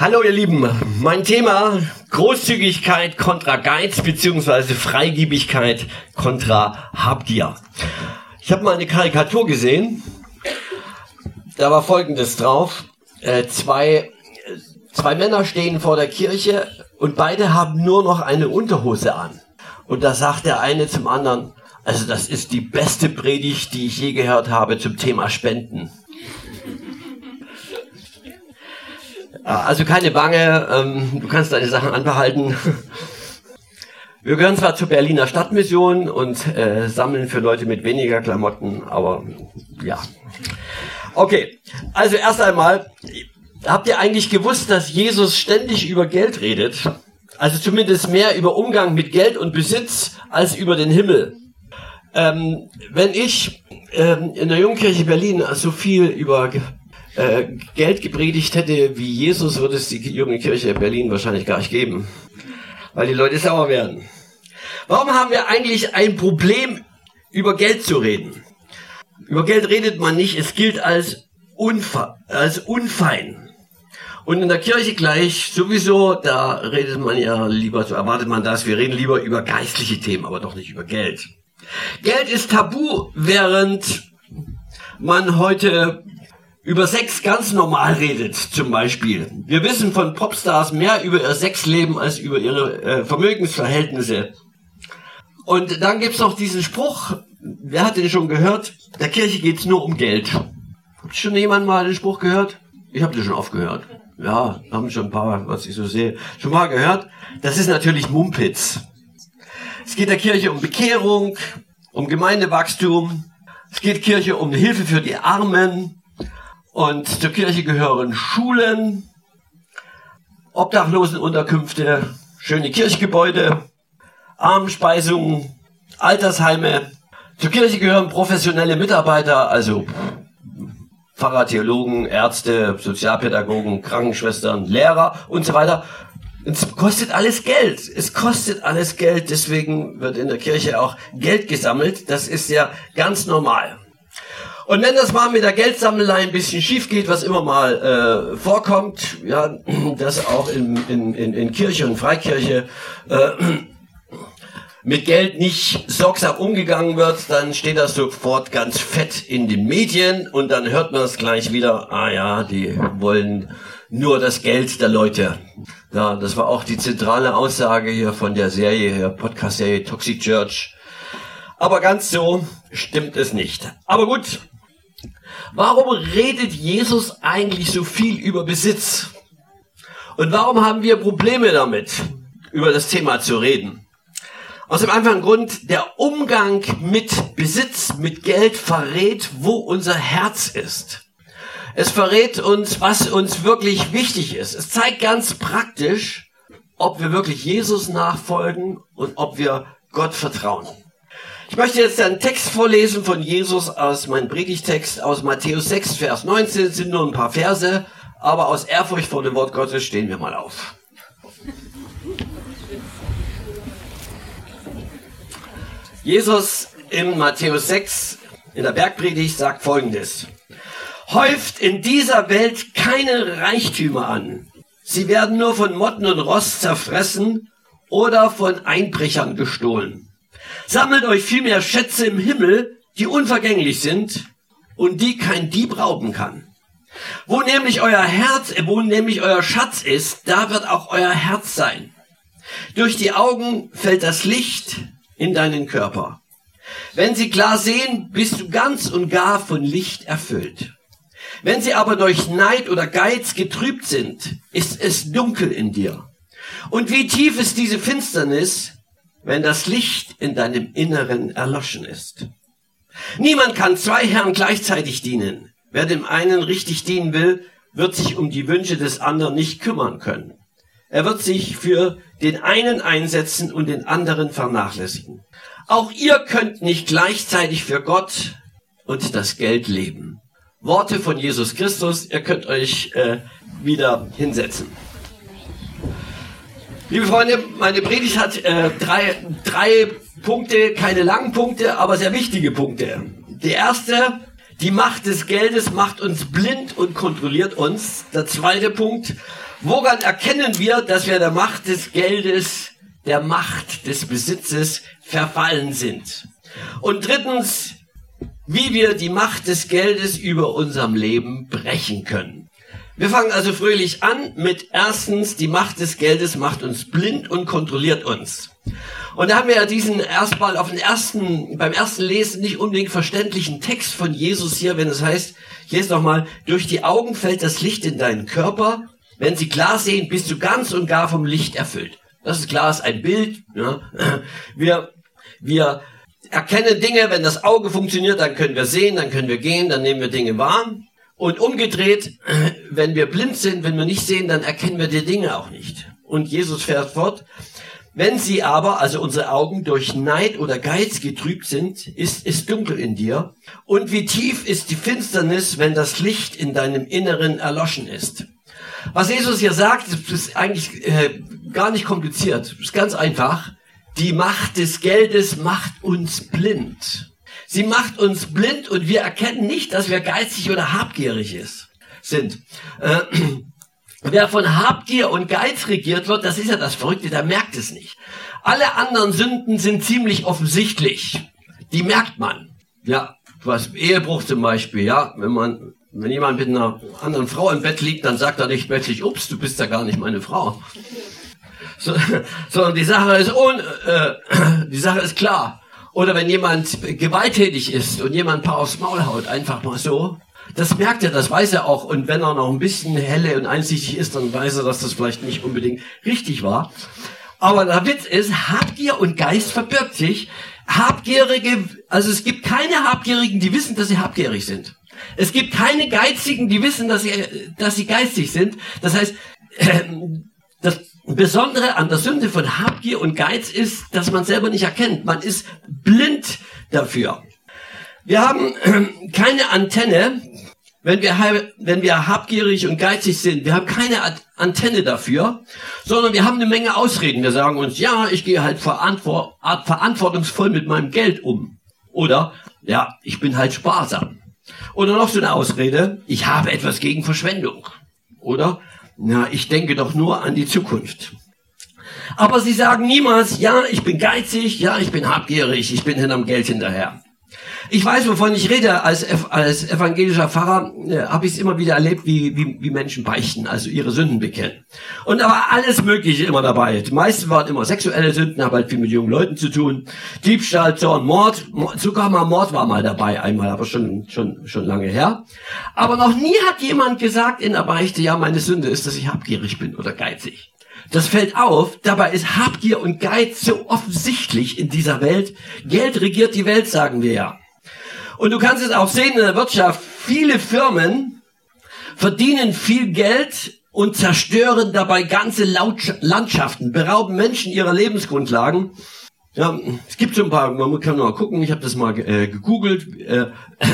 Hallo ihr Lieben, mein Thema Großzügigkeit kontra Geiz beziehungsweise Freigiebigkeit kontra Habgier. Ich habe mal eine Karikatur gesehen, da war folgendes drauf. Äh, zwei, zwei Männer stehen vor der Kirche und beide haben nur noch eine Unterhose an. Und da sagt der eine zum anderen, also das ist die beste Predigt, die ich je gehört habe zum Thema Spenden. Also keine Bange, ähm, du kannst deine Sachen anbehalten. Wir gehören zwar zur Berliner Stadtmission und äh, sammeln für Leute mit weniger Klamotten, aber ja. Okay, also erst einmal, habt ihr eigentlich gewusst, dass Jesus ständig über Geld redet? Also zumindest mehr über Umgang mit Geld und Besitz als über den Himmel. Ähm, wenn ich ähm, in der Jungkirche Berlin so viel über äh, Geld gepredigt hätte wie Jesus, würde es die junge Kirche Berlin wahrscheinlich gar nicht geben. Weil die Leute sauer werden. Warum haben wir eigentlich ein Problem, über Geld zu reden? Über Geld redet man nicht, es gilt als, unfe als unfein. Und in der Kirche gleich sowieso, da redet man ja lieber, so erwartet man das, wir reden lieber über geistliche Themen, aber doch nicht über Geld. Geld ist tabu, während man heute über Sex ganz normal redet, zum Beispiel. Wir wissen von Popstars mehr über ihr Sexleben als über ihre äh, Vermögensverhältnisse. Und dann gibt's noch diesen Spruch, wer hat den schon gehört? Der Kirche geht's nur um Geld. Hat schon jemand mal den Spruch gehört? Ich habe den schon oft gehört. Ja, haben schon ein paar, was ich so sehe, schon mal gehört. Das ist natürlich Mumpitz. Es geht der Kirche um Bekehrung, um Gemeindewachstum. Es geht Kirche um Hilfe für die Armen. Und zur Kirche gehören Schulen, Obdachlosenunterkünfte, schöne Kirchgebäude, Armenspeisungen, Altersheime. Zur Kirche gehören professionelle Mitarbeiter, also Pfarrer, Theologen, Ärzte, Sozialpädagogen, Krankenschwestern, Lehrer und so weiter. Es kostet alles Geld. Es kostet alles Geld. Deswegen wird in der Kirche auch Geld gesammelt. Das ist ja ganz normal. Und wenn das mal mit der Geldsammelei ein bisschen schief geht, was immer mal äh, vorkommt, ja, dass auch in, in, in, in Kirche und Freikirche äh, mit Geld nicht sorgsam umgegangen wird, dann steht das sofort ganz fett in den Medien und dann hört man es gleich wieder, ah ja, die wollen nur das Geld der Leute. Ja, das war auch die zentrale Aussage hier von der Serie, hier Podcast-Serie Toxic Church. Aber ganz so stimmt es nicht. Aber gut, warum redet Jesus eigentlich so viel über Besitz? Und warum haben wir Probleme damit, über das Thema zu reden? Aus dem einfachen Grund, der Umgang mit Besitz, mit Geld verrät, wo unser Herz ist. Es verrät uns, was uns wirklich wichtig ist. Es zeigt ganz praktisch, ob wir wirklich Jesus nachfolgen und ob wir Gott vertrauen. Ich möchte jetzt einen Text vorlesen von Jesus aus meinem Predigtext aus Matthäus 6, Vers 19. Es sind nur ein paar Verse, aber aus Ehrfurcht vor dem Wort Gottes stehen wir mal auf. Jesus in Matthäus 6 in der Bergpredigt sagt folgendes. Häuft in dieser Welt keine Reichtümer an. Sie werden nur von Motten und Rost zerfressen oder von Einbrechern gestohlen. Sammelt euch vielmehr Schätze im Himmel, die unvergänglich sind und die kein Dieb rauben kann. Wo nämlich euer Herz, äh, wo nämlich euer Schatz ist, da wird auch euer Herz sein. Durch die Augen fällt das Licht in deinen Körper. Wenn sie klar sehen, bist du ganz und gar von Licht erfüllt. Wenn sie aber durch Neid oder Geiz getrübt sind, ist es dunkel in dir. Und wie tief ist diese Finsternis, wenn das Licht in deinem Inneren erloschen ist? Niemand kann zwei Herren gleichzeitig dienen. Wer dem einen richtig dienen will, wird sich um die Wünsche des anderen nicht kümmern können. Er wird sich für den einen einsetzen und den anderen vernachlässigen. Auch ihr könnt nicht gleichzeitig für Gott und das Geld leben. Worte von Jesus Christus, ihr könnt euch äh, wieder hinsetzen. Liebe Freunde, meine Predigt hat äh, drei, drei Punkte, keine langen Punkte, aber sehr wichtige Punkte. Der erste, die Macht des Geldes macht uns blind und kontrolliert uns. Der zweite Punkt, woran erkennen wir, dass wir der Macht des Geldes, der Macht des Besitzes verfallen sind? Und drittens, wie wir die Macht des Geldes über unserem Leben brechen können. Wir fangen also fröhlich an mit erstens, die Macht des Geldes macht uns blind und kontrolliert uns. Und da haben wir ja diesen erstmal auf den ersten, beim ersten Lesen nicht unbedingt verständlichen Text von Jesus hier, wenn es heißt, ich lese nochmal, durch die Augen fällt das Licht in deinen Körper, wenn sie klar sehen, bist du ganz und gar vom Licht erfüllt. Das ist klar, ist ein Bild. Ja. Wir, wir erkennen Dinge, wenn das Auge funktioniert, dann können wir sehen, dann können wir gehen, dann nehmen wir Dinge wahr. Und umgedreht, wenn wir blind sind, wenn wir nicht sehen, dann erkennen wir die Dinge auch nicht. Und Jesus fährt fort, wenn sie aber, also unsere Augen, durch Neid oder Geiz getrübt sind, ist es dunkel in dir. Und wie tief ist die Finsternis, wenn das Licht in deinem Inneren erloschen ist. Was Jesus hier sagt, ist eigentlich äh, gar nicht kompliziert. Ist ganz einfach. Die Macht des Geldes macht uns blind. Sie macht uns blind und wir erkennen nicht, dass wir geizig oder habgierig ist, sind. Äh, wer von Habgier und Geiz regiert wird, das ist ja das Verrückte, der merkt es nicht. Alle anderen Sünden sind ziemlich offensichtlich. Die merkt man. Ja, was Ehebruch zum Beispiel, ja, wenn man, wenn jemand mit einer anderen Frau im Bett liegt, dann sagt er nicht plötzlich, ups, du bist ja gar nicht meine Frau. So, sondern die Sache ist, un, äh, die Sache ist klar. Oder wenn jemand gewalttätig ist und jemand ein paar aufs Maul haut, einfach mal so. Das merkt er, das weiß er auch. Und wenn er noch ein bisschen helle und einsichtig ist, dann weiß er, dass das vielleicht nicht unbedingt richtig war. Aber der Witz ist, Habgier und Geist verbirgt sich. Habgierige, also es gibt keine Habgierigen, die wissen, dass sie habgierig sind. Es gibt keine Geizigen, die wissen, dass sie, dass sie geistig sind. Das heißt, äh, das Besondere an der Sünde von Habgier und Geiz ist, dass man selber nicht erkennt. Man ist blind dafür. Wir haben keine Antenne, wenn wir, wenn wir habgierig und geizig sind. Wir haben keine Antenne dafür, sondern wir haben eine Menge Ausreden. Wir sagen uns, ja, ich gehe halt verantwortungsvoll mit meinem Geld um. Oder, ja, ich bin halt sparsam. Oder noch so eine Ausrede, ich habe etwas gegen Verschwendung. Oder, na, ich denke doch nur an die Zukunft. Aber sie sagen niemals, ja, ich bin geizig, ja, ich bin habgierig, ich bin hinterm Geld hinterher. Ich weiß, wovon ich rede. Als, als evangelischer Pfarrer äh, habe ich es immer wieder erlebt, wie, wie, wie Menschen beichten, also ihre Sünden bekennen. Und da war alles Mögliche immer dabei. Die meisten waren immer sexuelle Sünden, haben halt viel mit jungen Leuten zu tun. Diebstahl, Zorn, Mord. Sogar mal Mord war mal dabei, einmal, aber schon, schon, schon lange her. Aber noch nie hat jemand gesagt in der Beichte, ja, meine Sünde ist, dass ich habgierig bin oder geizig. Das fällt auf, dabei ist Habgier und Geiz so offensichtlich in dieser Welt. Geld regiert die Welt, sagen wir ja. Und du kannst es auch sehen in der Wirtschaft. Viele Firmen verdienen viel Geld und zerstören dabei ganze Landschaften, berauben Menschen ihrer Lebensgrundlagen. Ja, es gibt so ein paar, man kann mal gucken, ich habe das mal äh, gegoogelt, äh,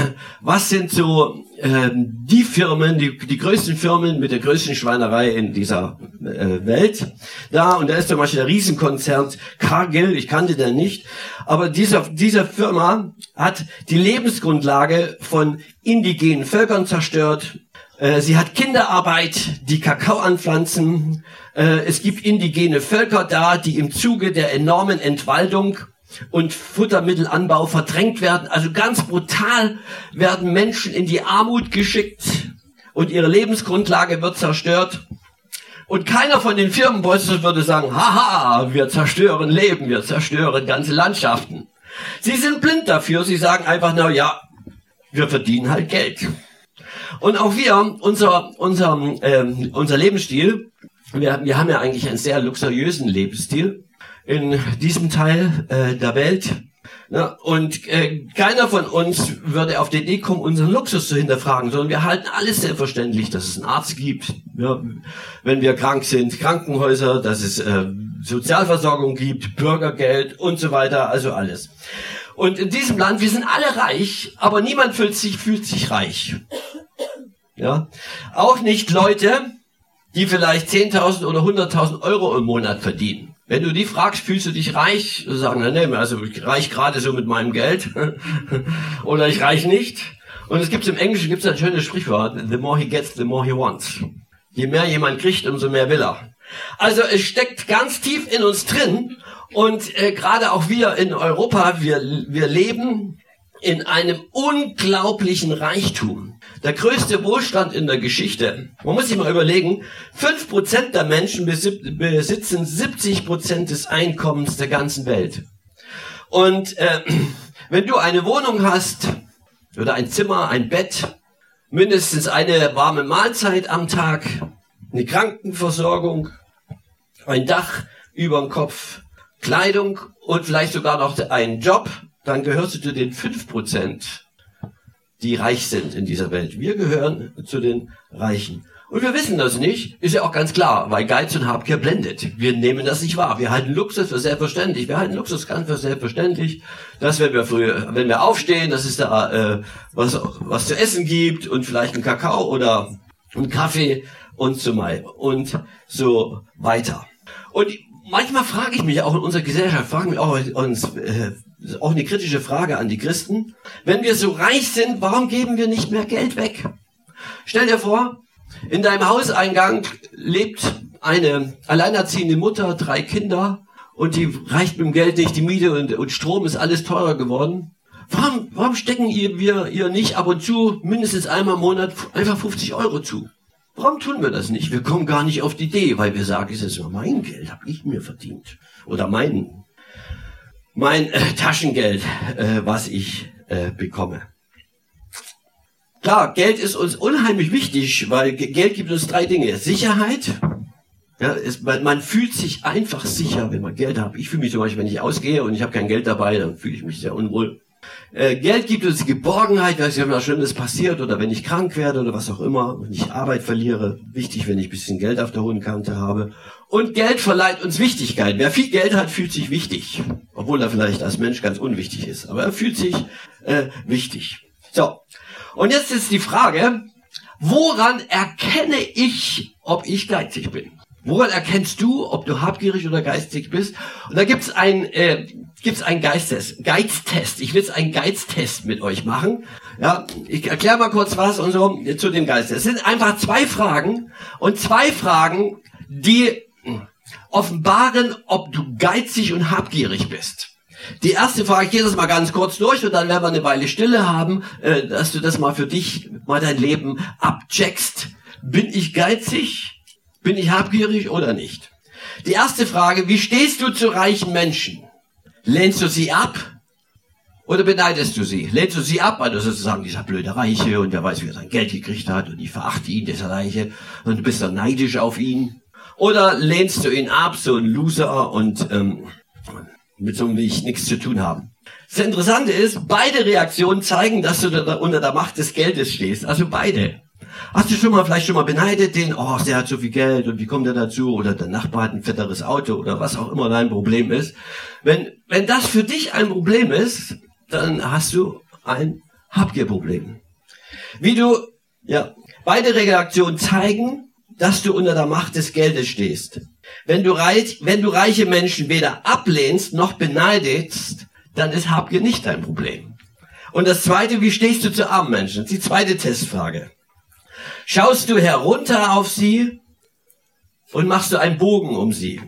was sind so äh, die Firmen, die, die größten Firmen mit der größten Schweinerei in dieser äh, Welt. Da, und da ist zum Beispiel der Riesenkonzern Cargill, ich kannte den nicht, aber dieser, dieser Firma hat die Lebensgrundlage von indigenen Völkern zerstört, äh, Sie hat Kinderarbeit, die Kakao anpflanzen, äh, es gibt indigene Völker da, die im Zuge der enormen Entwaldung und Futtermittelanbau verdrängt werden. Also ganz brutal werden Menschen in die Armut geschickt und ihre Lebensgrundlage wird zerstört. Und keiner von den Firmenbossen würde sagen, haha, wir zerstören Leben, wir zerstören ganze Landschaften. Sie sind blind dafür, sie sagen einfach, na ja, wir verdienen halt Geld. Und auch wir, unser, unser, äh, unser Lebensstil, wir, wir haben ja eigentlich einen sehr luxuriösen Lebensstil in diesem Teil äh, der Welt. Ja, und äh, keiner von uns würde auf die Idee kommen, unseren Luxus zu hinterfragen, sondern wir halten alles selbstverständlich, dass es einen Arzt gibt, ja, wenn wir krank sind, Krankenhäuser, dass es äh, Sozialversorgung gibt, Bürgergeld und so weiter, also alles. Und in diesem Land, wir sind alle reich, aber niemand fühlt sich, fühlt sich reich. Ja, auch nicht Leute, die vielleicht 10.000 oder 100.000 Euro im Monat verdienen. Wenn du die fragst, fühlst du dich reich? Sagen, na, nee, also ich reich gerade so mit meinem Geld. Oder ich reich nicht. Und es gibt im Englischen gibt's ein schönes Sprichwort, the more he gets, the more he wants. Je mehr jemand kriegt, umso mehr will er. Also es steckt ganz tief in uns drin und äh, gerade auch wir in Europa, wir, wir leben in einem unglaublichen Reichtum. Der größte Wohlstand in der Geschichte. Man muss sich mal überlegen, fünf Prozent der Menschen besitzen 70% des Einkommens der ganzen Welt. Und äh, wenn du eine Wohnung hast, oder ein Zimmer, ein Bett, mindestens eine warme Mahlzeit am Tag, eine Krankenversorgung, ein Dach über dem Kopf, Kleidung und vielleicht sogar noch einen Job, dann gehörst du zu den fünf Prozent, die reich sind in dieser Welt. Wir gehören zu den Reichen. Und wir wissen das nicht, ist ja auch ganz klar, weil Geiz und Habgier blendet. Wir nehmen das nicht wahr. Wir halten Luxus für selbstverständlich. Wir halten Luxus ganz für selbstverständlich, dass wenn wir früh, wenn wir aufstehen, dass es da äh, was, was zu essen gibt und vielleicht einen Kakao oder einen Kaffee und so und so weiter. Und manchmal frage ich mich auch in unserer Gesellschaft, fragen wir auch uns, äh, auch eine kritische Frage an die Christen. Wenn wir so reich sind, warum geben wir nicht mehr Geld weg? Stell dir vor, in deinem Hauseingang lebt eine alleinerziehende Mutter, drei Kinder und die reicht mit dem Geld nicht, die Miete und, und Strom ist alles teurer geworden. Warum, warum stecken ihr, wir ihr nicht ab und zu mindestens einmal im Monat einfach 50 Euro zu? Warum tun wir das nicht? Wir kommen gar nicht auf die Idee, weil wir sagen, es ist nur mein Geld, habe ich mir verdient. Oder mein mein äh, Taschengeld, äh, was ich äh, bekomme. Klar, Geld ist uns unheimlich wichtig, weil Geld gibt uns drei Dinge. Sicherheit. Ja, es, man, man fühlt sich einfach sicher, wenn man Geld hat. Ich fühle mich zum Beispiel, wenn ich ausgehe und ich habe kein Geld dabei, dann fühle ich mich sehr unwohl. Äh, Geld gibt uns die Geborgenheit, wenn was Schlimmes passiert oder wenn ich krank werde oder was auch immer, wenn ich Arbeit verliere. Wichtig, wenn ich ein bisschen Geld auf der hohen Kante habe. Und Geld verleiht uns Wichtigkeit. Wer viel Geld hat, fühlt sich wichtig. Obwohl er vielleicht als Mensch ganz unwichtig ist. Aber er fühlt sich äh, wichtig. So. Und jetzt ist die Frage, woran erkenne ich, ob ich geizig bin? Woran erkennst du, ob du habgierig oder geistig bist? Und da gibt's ein äh, gibt's einen Geiztest. Geiztest. Ich will jetzt einen Geiztest mit euch machen. Ja, ich erkläre mal kurz was und so zu dem Geiztest. Es sind einfach zwei Fragen und zwei Fragen, die offenbaren, ob du geizig und habgierig bist. Die erste Frage, ich gehe das mal ganz kurz durch und dann werden wir eine Weile Stille haben, äh, dass du das mal für dich, mal dein Leben abcheckst. Bin ich geizig? Bin ich habgierig oder nicht? Die erste Frage, wie stehst du zu reichen Menschen? Lehnst du sie ab? Oder beneidest du sie? Lehnst du sie ab, also sozusagen dieser blöde Reiche und der weiß, wie er sein Geld gekriegt hat und ich verachte ihn, dieser Reiche und du bist dann neidisch auf ihn? Oder lehnst du ihn ab, so ein Loser und ähm, mit so einem will ich nichts zu tun haben? Das Interessante ist, beide Reaktionen zeigen, dass du da unter der Macht des Geldes stehst. Also beide. Hast du schon mal vielleicht schon mal beneidet den, oh, der hat so viel Geld und wie kommt er dazu? Oder der Nachbar hat ein fetteres Auto oder was auch immer dein Problem ist. Wenn, wenn das für dich ein Problem ist, dann hast du ein Habgierproblem. Wie du, ja, beide Reaktionen zeigen, dass du unter der Macht des Geldes stehst. Wenn du, reich, wenn du reiche Menschen weder ablehnst noch beneidest, dann ist Habgier nicht dein Problem. Und das zweite, wie stehst du zu armen Menschen? Die zweite Testfrage. Schaust du herunter auf sie und machst du einen Bogen um sie?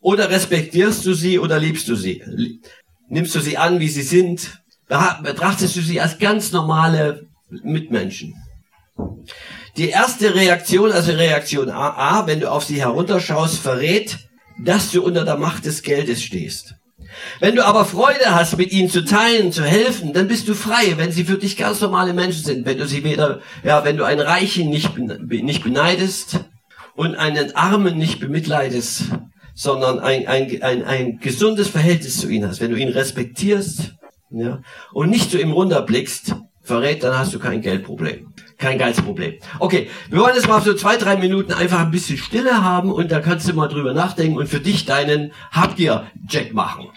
Oder respektierst du sie oder liebst du sie? Nimmst du sie an, wie sie sind? Betrachtest du sie als ganz normale Mitmenschen? Die erste Reaktion, also Reaktion A, wenn du auf sie herunterschaust, verrät, dass du unter der Macht des Geldes stehst. Wenn du aber Freude hast, mit ihnen zu teilen, zu helfen, dann bist du frei, wenn sie für dich ganz normale Menschen sind. Wenn du sie weder, ja, wenn du einen Reichen nicht, nicht beneidest und einen Armen nicht bemitleidest, sondern ein, ein, ein, ein gesundes Verhältnis zu ihnen hast. Wenn du ihn respektierst ja, und nicht zu ihm runterblickst, verrät, dann hast du kein Geldproblem. Kein Geizproblem. Okay, wir wollen jetzt mal so zwei, drei Minuten einfach ein bisschen Stille haben und da kannst du mal drüber nachdenken und für dich deinen Habgier-Check machen.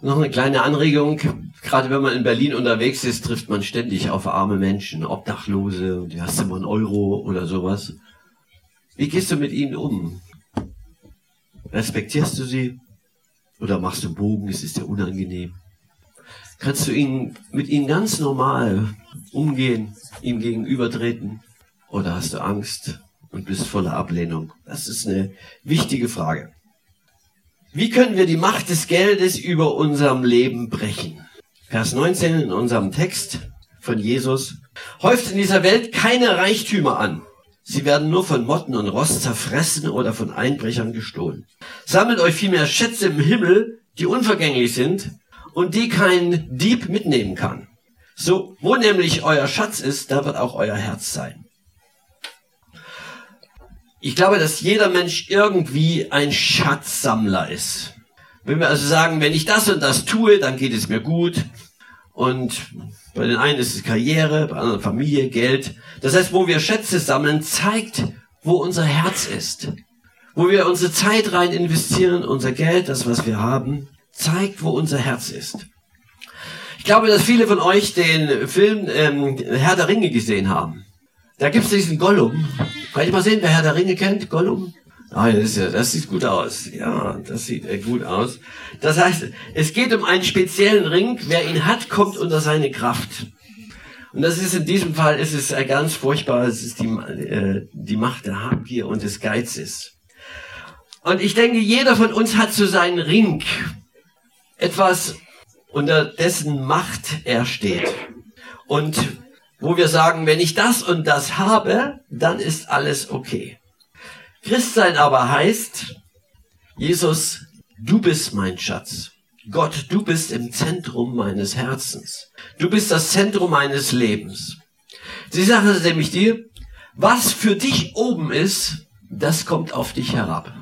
Noch eine kleine Anregung. Gerade wenn man in Berlin unterwegs ist, trifft man ständig auf arme Menschen, Obdachlose, die hast du mal einen Euro oder sowas. Wie gehst du mit ihnen um? Respektierst du sie? Oder machst du Bogen? Es ist dir unangenehm. Kannst du ihnen, mit ihnen ganz normal umgehen, ihm gegenübertreten? Oder hast du Angst und bist voller Ablehnung? Das ist eine wichtige Frage. Wie können wir die Macht des Geldes über unserem Leben brechen? Vers 19 in unserem Text von Jesus. Häuft in dieser Welt keine Reichtümer an. Sie werden nur von Motten und Rost zerfressen oder von Einbrechern gestohlen. Sammelt euch vielmehr Schätze im Himmel, die unvergänglich sind und die kein Dieb mitnehmen kann. So, wo nämlich euer Schatz ist, da wird auch euer Herz sein. Ich glaube, dass jeder Mensch irgendwie ein Schatzsammler ist. Wenn wir also sagen, wenn ich das und das tue, dann geht es mir gut. Und bei den einen ist es Karriere, bei anderen Familie, Geld. Das heißt, wo wir Schätze sammeln, zeigt, wo unser Herz ist. Wo wir unsere Zeit rein investieren, unser Geld, das, was wir haben, zeigt, wo unser Herz ist. Ich glaube, dass viele von euch den Film ähm, Herr der Ringe gesehen haben. Da gibt es diesen Gollum. Kann ich mal sehen, wer Herr der Ringe kennt? Gollum? Ah, das, ja, das sieht gut aus. Ja, das sieht echt gut aus. Das heißt, es geht um einen speziellen Ring. Wer ihn hat, kommt unter seine Kraft. Und das ist in diesem Fall ist es ganz furchtbar. Es ist die, äh, die Macht der Habgier und des Geizes. Und ich denke, jeder von uns hat so seinen Ring. Etwas, unter dessen Macht er steht. Und wo wir sagen, wenn ich das und das habe, dann ist alles okay. Christsein aber heißt, Jesus, du bist mein Schatz. Gott, du bist im Zentrum meines Herzens. Du bist das Zentrum meines Lebens. Die Sache ist nämlich die, was für dich oben ist, das kommt auf dich herab.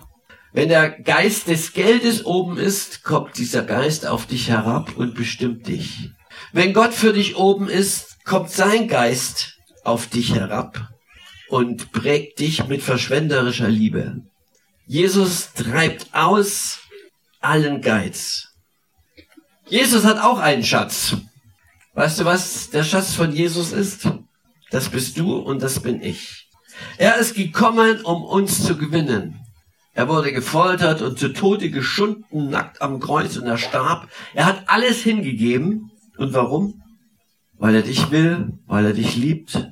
Wenn der Geist des Geldes oben ist, kommt dieser Geist auf dich herab und bestimmt dich. Wenn Gott für dich oben ist, kommt sein Geist auf dich herab und prägt dich mit verschwenderischer Liebe. Jesus treibt aus allen Geiz. Jesus hat auch einen Schatz. Weißt du, was der Schatz von Jesus ist? Das bist du und das bin ich. Er ist gekommen, um uns zu gewinnen. Er wurde gefoltert und zu Tode geschunden, nackt am Kreuz und er starb. Er hat alles hingegeben. Und warum? weil er dich will, weil er dich liebt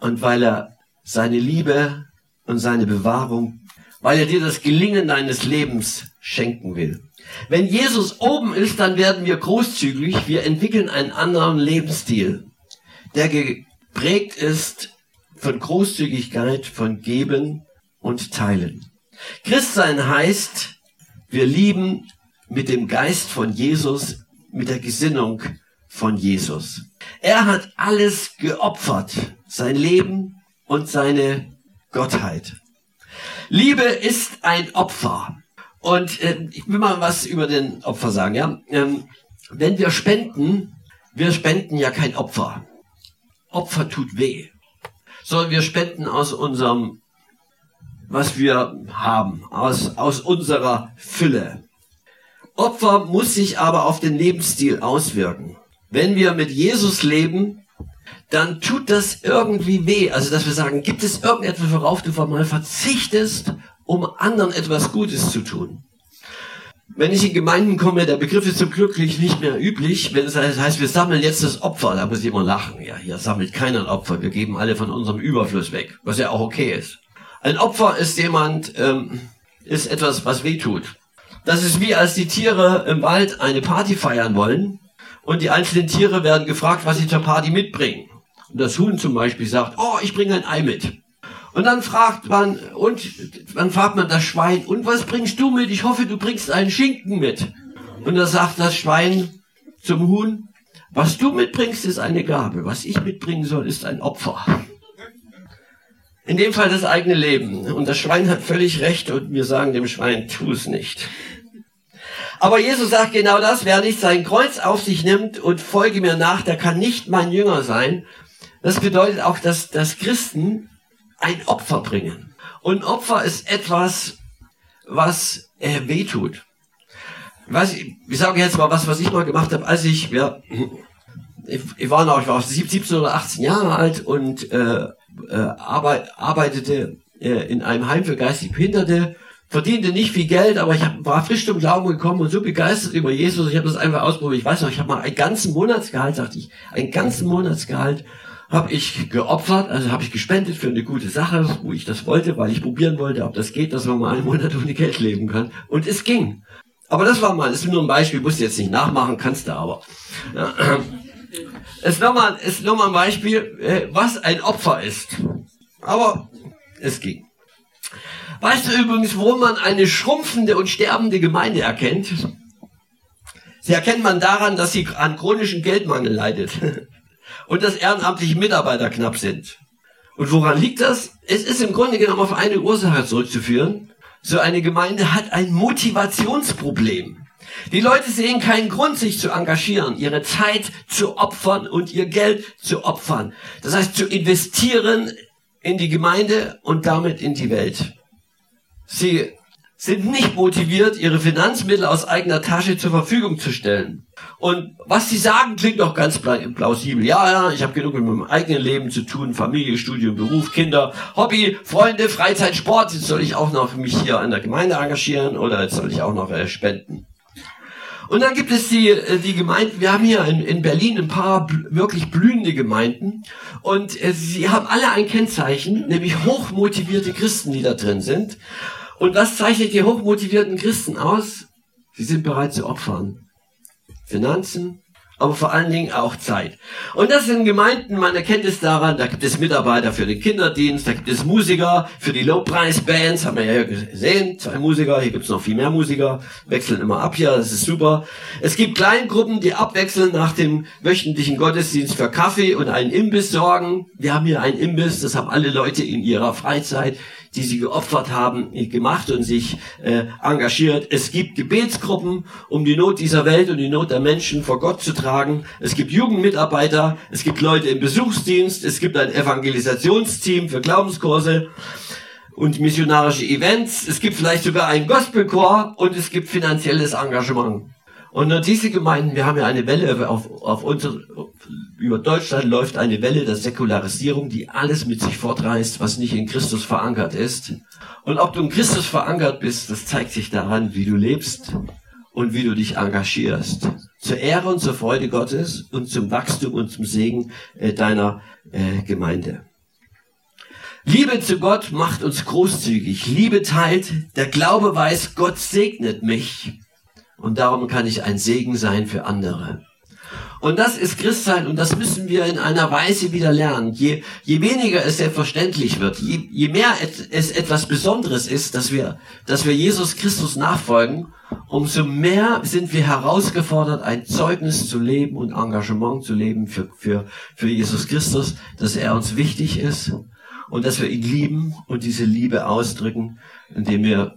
und weil er seine Liebe und seine Bewahrung, weil er dir das Gelingen deines Lebens schenken will. Wenn Jesus oben ist, dann werden wir großzügig, wir entwickeln einen anderen Lebensstil, der geprägt ist von Großzügigkeit, von Geben und Teilen. Christsein heißt, wir lieben mit dem Geist von Jesus, mit der Gesinnung von Jesus. Er hat alles geopfert, sein Leben und seine Gottheit. Liebe ist ein Opfer. Und äh, ich will mal was über den Opfer sagen. Ja? Ähm, wenn wir spenden, wir spenden ja kein Opfer. Opfer tut weh. Sondern wir spenden aus unserem, was wir haben, aus, aus unserer Fülle. Opfer muss sich aber auf den Lebensstil auswirken. Wenn wir mit Jesus leben, dann tut das irgendwie weh. Also, dass wir sagen, gibt es irgendetwas, worauf du mal verzichtest, um anderen etwas Gutes zu tun? Wenn ich in Gemeinden komme, der Begriff ist zum Glück nicht mehr üblich. Wenn es heißt, wir sammeln jetzt das Opfer, da muss ich immer lachen. Ja, hier sammelt keiner ein Opfer. Wir geben alle von unserem Überfluss weg, was ja auch okay ist. Ein Opfer ist jemand, ähm, ist etwas, was weh tut. Das ist wie als die Tiere im Wald eine Party feiern wollen und die einzelnen Tiere werden gefragt, was sie zur Party mitbringen. Das Huhn zum Beispiel sagt, oh, ich bringe ein Ei mit. Und dann fragt man, und dann fragt man das Schwein, und was bringst du mit? Ich hoffe, du bringst einen Schinken mit. Und da sagt das Schwein zum Huhn, was du mitbringst, ist eine Gabe. Was ich mitbringen soll, ist ein Opfer. In dem Fall das eigene Leben. Und das Schwein hat völlig recht und wir sagen dem Schwein, tu es nicht. Aber Jesus sagt genau das, wer nicht sein Kreuz auf sich nimmt und folge mir nach, der kann nicht mein Jünger sein. Das bedeutet auch, dass, dass Christen ein Opfer bringen. Und Opfer ist etwas, was äh, wehtut. Was, ich sage jetzt mal was, was ich mal gemacht habe, als ich, ja, ich, ich war noch, ich war 17 oder 18 Jahre alt und äh, äh, arbeit, arbeitete äh, in einem Heim für geistig Behinderte, verdiente nicht viel Geld, aber ich hab, war frisch zum Glauben gekommen und so begeistert über Jesus, ich habe das einfach ausprobiert. Ich weiß noch, ich habe mal einen ganzen Monatsgehalt, sagte ich, einen ganzen Monatsgehalt habe ich geopfert, also habe ich gespendet für eine gute Sache, wo ich das wollte, weil ich probieren wollte, ob das geht, dass man mal einen Monat ohne Geld leben kann. Und es ging. Aber das war mal, ist nur ein Beispiel, musst du jetzt nicht nachmachen, kannst du aber. Es ist nochmal, ist nochmal ein Beispiel, äh, was ein Opfer ist. Aber es ging. Weißt du übrigens, wo man eine schrumpfende und sterbende Gemeinde erkennt? Sie erkennt man daran, dass sie an chronischen Geldmangel leidet und dass ehrenamtliche Mitarbeiter knapp sind. Und woran liegt das? Es ist im Grunde genommen auf eine Ursache zurückzuführen. So eine Gemeinde hat ein Motivationsproblem. Die Leute sehen keinen Grund, sich zu engagieren, ihre Zeit zu opfern und ihr Geld zu opfern. Das heißt, zu investieren in die Gemeinde und damit in die Welt. Sie sind nicht motiviert, ihre Finanzmittel aus eigener Tasche zur Verfügung zu stellen. Und was sie sagen, klingt doch ganz plausibel. Ja, ja, ich habe genug mit meinem eigenen Leben zu tun, Familie, Studium, Beruf, Kinder, Hobby, Freunde, Freizeit, Sport. Jetzt soll ich auch noch mich hier in der Gemeinde engagieren oder jetzt soll ich auch noch äh, spenden. Und dann gibt es die, äh, die Gemeinden, wir haben hier in, in Berlin ein paar wirklich blühende Gemeinden und äh, sie haben alle ein Kennzeichen, nämlich hochmotivierte Christen, die da drin sind. Und was zeichnet die hochmotivierten Christen aus? Sie sind bereit zu opfern. Finanzen, aber vor allen Dingen auch Zeit. Und das sind Gemeinden, man erkennt es daran, da gibt es Mitarbeiter für den Kinderdienst, da gibt es Musiker für die Low-Price-Bands, haben wir ja gesehen, zwei Musiker, hier gibt es noch viel mehr Musiker, wechseln immer ab hier, das ist super. Es gibt Kleingruppen, die abwechseln nach dem wöchentlichen Gottesdienst für Kaffee und einen Imbiss sorgen. Wir haben hier einen Imbiss, das haben alle Leute in ihrer Freizeit die sie geopfert haben, gemacht und sich äh, engagiert. Es gibt Gebetsgruppen, um die Not dieser Welt und die Not der Menschen vor Gott zu tragen. Es gibt Jugendmitarbeiter, es gibt Leute im Besuchsdienst, es gibt ein Evangelisationsteam für Glaubenskurse und missionarische Events. Es gibt vielleicht sogar einen Gospelchor und es gibt finanzielles Engagement. Und nur diese Gemeinden, wir haben ja eine Welle auf, auf unser, über Deutschland läuft eine Welle der Säkularisierung, die alles mit sich fortreißt, was nicht in Christus verankert ist. Und ob du in Christus verankert bist, das zeigt sich daran, wie du lebst und wie du dich engagierst. Zur Ehre und zur Freude Gottes und zum Wachstum und zum Segen äh, deiner äh, Gemeinde. Liebe zu Gott macht uns großzügig. Liebe teilt. Der Glaube weiß, Gott segnet mich. Und darum kann ich ein Segen sein für andere. Und das ist Christsein und das müssen wir in einer Weise wieder lernen. Je, je weniger es selbstverständlich wird, je, je mehr es etwas Besonderes ist, dass wir, dass wir Jesus Christus nachfolgen, umso mehr sind wir herausgefordert, ein Zeugnis zu leben und Engagement zu leben für, für, für Jesus Christus, dass er uns wichtig ist und dass wir ihn lieben und diese Liebe ausdrücken, indem wir